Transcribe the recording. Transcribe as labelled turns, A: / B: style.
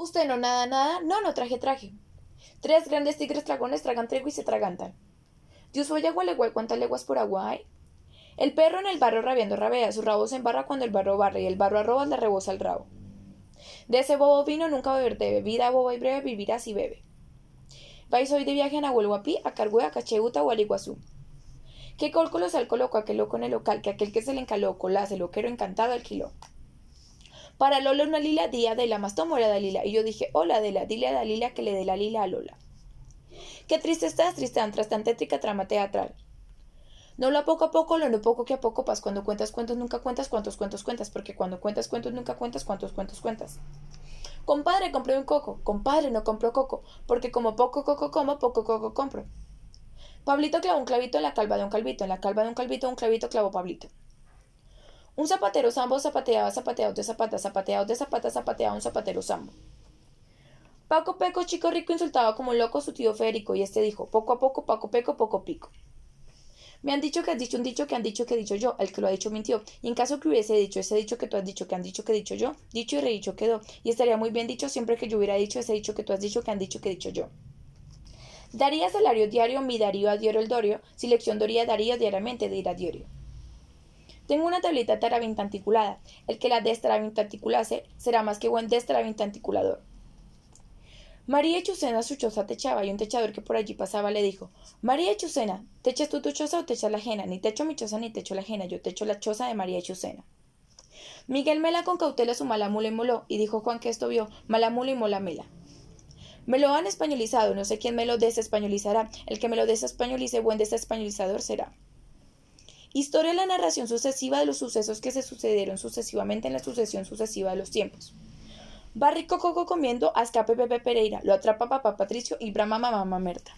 A: Usted no nada, nada. No, no traje, traje. Tres grandes tigres dragones tragan trigo y se tragantan. Dios voy agua igual cuántas leguas por agua hay. El perro en el barro rabiando rabea, su rabo se embarra cuando el barro barre y el barro arroba le rebosa el rabo. De ese bobo vino nunca beber debe, vida boba y breve vivirá si bebe. Vais hoy de viaje a Nahuelhuapi, a Cargüe, a Cacheuta o al Iguazú. ¿Qué cólculo al coloco aquel loco en el local, que aquel que se le encaló, colase, loquero encantado alquiló? Para Lola una lila, día de la más tomo era Dalila. Y yo dije, hola Adela, dile a Dalila que le dé la lila a Lola. Qué triste estás, Tristán, tras tan tétrica trama teatral. No lo a poco a poco, lo no poco que a poco pas. Cuando cuentas cuentos nunca cuentas cuántos cuentos cuentas, porque cuando cuentas cuentos nunca cuentas cuántos cuentos cuentas. Compadre, compré un coco. Compadre, no compro coco, porque como poco coco como, poco coco compro. Pablito clavó un clavito en la calva de un calvito, en la calva de un calvito un clavito clavó Pablito. Un zapatero sambo zapateaba zapateado de zapata, zapateado de zapata, zapateaba un zapatero sambo. Paco Peco, chico rico, insultaba como loco a su tío Federico, y este dijo, poco a poco, Paco Peco, poco pico. Me han dicho que has dicho un dicho que han dicho que he dicho yo, el que lo ha dicho mintió, y en caso que hubiese dicho ese dicho que tú has dicho que han dicho que he dicho yo, dicho y redicho quedó, y estaría muy bien dicho siempre que yo hubiera dicho ese dicho que tú has dicho que han dicho que he dicho yo. Daría salario diario mi darío a diario el dorio, si lección doría daría diariamente de ir a diario. Tengo una tablita articulada. El que la articulase será más que buen articulador. María Chucena su choza techaba y un techador que por allí pasaba le dijo María Chucena, ¿techas tú tu choza o techas la ajena? Ni techo mi choza ni techo la ajena, yo techo la choza de María Chucena. Miguel mela con cautela su mala mula y moló, y dijo Juan que esto vio, mala mula y mola mela. Me lo han españolizado, no sé quién me lo desespañolizará, el que me lo desespañolice buen desespañolizador será. Historia de la narración sucesiva de los sucesos que se sucedieron sucesivamente en la sucesión sucesiva de los tiempos. Barrico Coco comiendo a escape Pepe Pereira, lo atrapa papá Patricio y brama mamá Merta.